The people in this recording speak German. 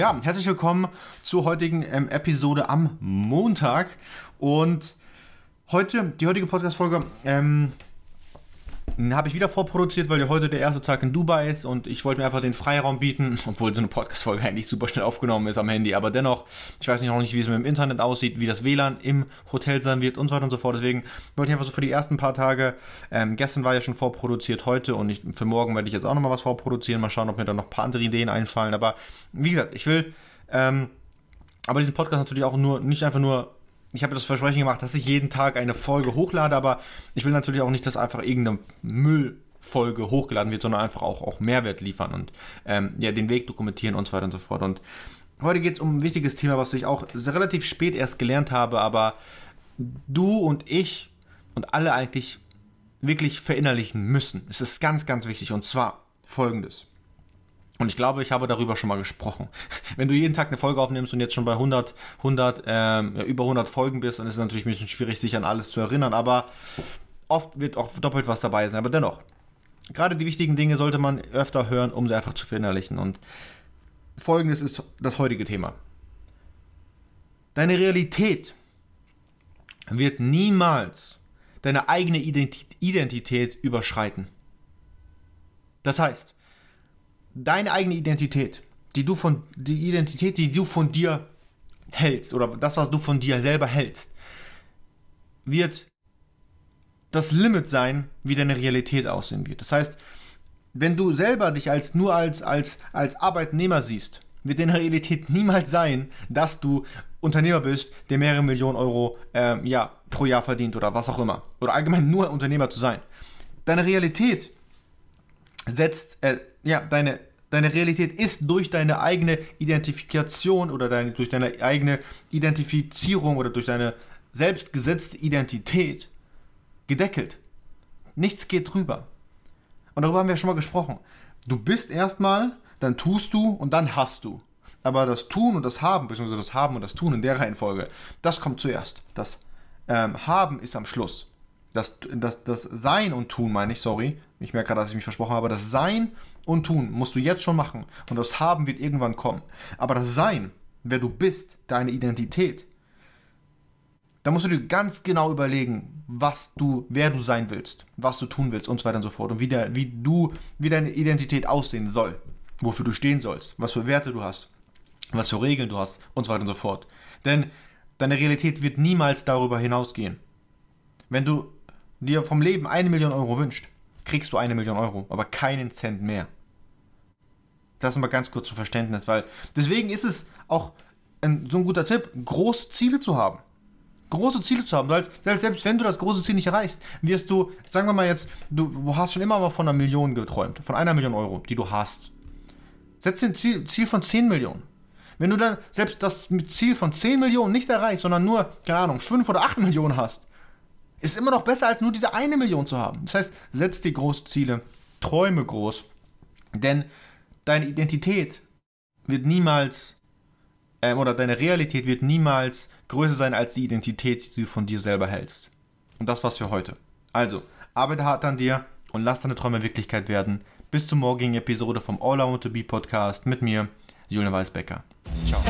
Ja, herzlich willkommen zur heutigen ähm, Episode am Montag. Und heute, die heutige Podcast-Folge, ähm, habe ich wieder vorproduziert, weil ja heute der erste Tag in Dubai ist und ich wollte mir einfach den Freiraum bieten, obwohl so eine Podcast-Folge eigentlich super schnell aufgenommen ist am Handy, aber dennoch, ich weiß nicht noch nicht, wie es mit dem Internet aussieht, wie das WLAN im Hotel sein wird und so weiter und so fort. Deswegen wollte ich einfach so für die ersten paar Tage, ähm, gestern war ja schon vorproduziert, heute und ich, für morgen werde ich jetzt auch nochmal was vorproduzieren, mal schauen, ob mir da noch ein paar andere Ideen einfallen, aber wie gesagt, ich will, ähm, aber diesen Podcast natürlich auch nur, nicht einfach nur ich habe das Versprechen gemacht, dass ich jeden Tag eine Folge hochlade, aber ich will natürlich auch nicht, dass einfach irgendeine Müllfolge hochgeladen wird, sondern einfach auch, auch Mehrwert liefern und ähm, ja, den Weg dokumentieren und so weiter und so fort. Und heute geht es um ein wichtiges Thema, was ich auch relativ spät erst gelernt habe, aber du und ich und alle eigentlich wirklich verinnerlichen müssen. Es ist ganz, ganz wichtig und zwar folgendes. Und ich glaube, ich habe darüber schon mal gesprochen. Wenn du jeden Tag eine Folge aufnimmst und jetzt schon bei 100, 100 ähm, über 100 Folgen bist, dann ist es natürlich ein bisschen schwierig, sich an alles zu erinnern. Aber oft wird auch doppelt was dabei sein. Aber dennoch, gerade die wichtigen Dinge sollte man öfter hören, um sie einfach zu verinnerlichen. Und folgendes ist das heutige Thema. Deine Realität wird niemals deine eigene Identität überschreiten. Das heißt, deine eigene Identität, die du von, die Identität, die du von dir hältst, oder das, was du von dir selber hältst, wird das Limit sein, wie deine Realität aussehen wird. Das heißt, wenn du selber dich als nur als, als, als Arbeitnehmer siehst, wird deine Realität niemals sein, dass du Unternehmer bist, der mehrere Millionen Euro ähm, ja, pro Jahr verdient oder was auch immer. Oder allgemein nur Unternehmer zu sein. Deine Realität setzt, äh, ja, deine, deine Realität ist durch deine eigene Identifikation oder deine, durch deine eigene Identifizierung oder durch deine selbstgesetzte Identität gedeckelt. Nichts geht drüber. Und darüber haben wir schon mal gesprochen. Du bist erstmal, dann tust du und dann hast du. Aber das Tun und das Haben, beziehungsweise das Haben und das Tun in der Reihenfolge, das kommt zuerst. Das ähm, Haben ist am Schluss. Das, das, das Sein und Tun, meine ich, sorry. Ich merke gerade, dass ich mich versprochen habe. Das Sein und Tun musst du jetzt schon machen. Und das Haben wird irgendwann kommen. Aber das Sein, wer du bist, deine Identität, da musst du dir ganz genau überlegen, was du, wer du sein willst, was du tun willst und so weiter und so fort. Und wie, der, wie du, wie deine Identität aussehen soll. Wofür du stehen sollst, was für Werte du hast, was für Regeln du hast und so weiter und so fort. Denn deine Realität wird niemals darüber hinausgehen. Wenn du dir vom Leben eine Million Euro wünscht, kriegst du eine Million Euro, aber keinen Cent mehr. Das mal ganz kurz zum Verständnis, weil deswegen ist es auch ein, so ein guter Tipp, große Ziele zu haben. Große Ziele zu haben, selbst, selbst wenn du das große Ziel nicht erreichst, wirst du, sagen wir mal jetzt, du, hast schon immer mal von einer Million geträumt, von einer Million Euro, die du hast. Setz ein Ziel, Ziel von 10 Millionen. Wenn du dann selbst das Ziel von 10 Millionen nicht erreichst, sondern nur, keine Ahnung, 5 oder 8 Millionen hast, ist immer noch besser, als nur diese eine Million zu haben. Das heißt, setz dir große Ziele, träume groß, denn deine Identität wird niemals, ähm, oder deine Realität wird niemals größer sein als die Identität, die du von dir selber hältst. Und das war's für heute. Also, arbeite hart an dir und lass deine Träume Wirklichkeit werden. Bis zur morgigen Episode vom All I Want to Be Podcast mit mir, Julian Weisbecker. Ciao.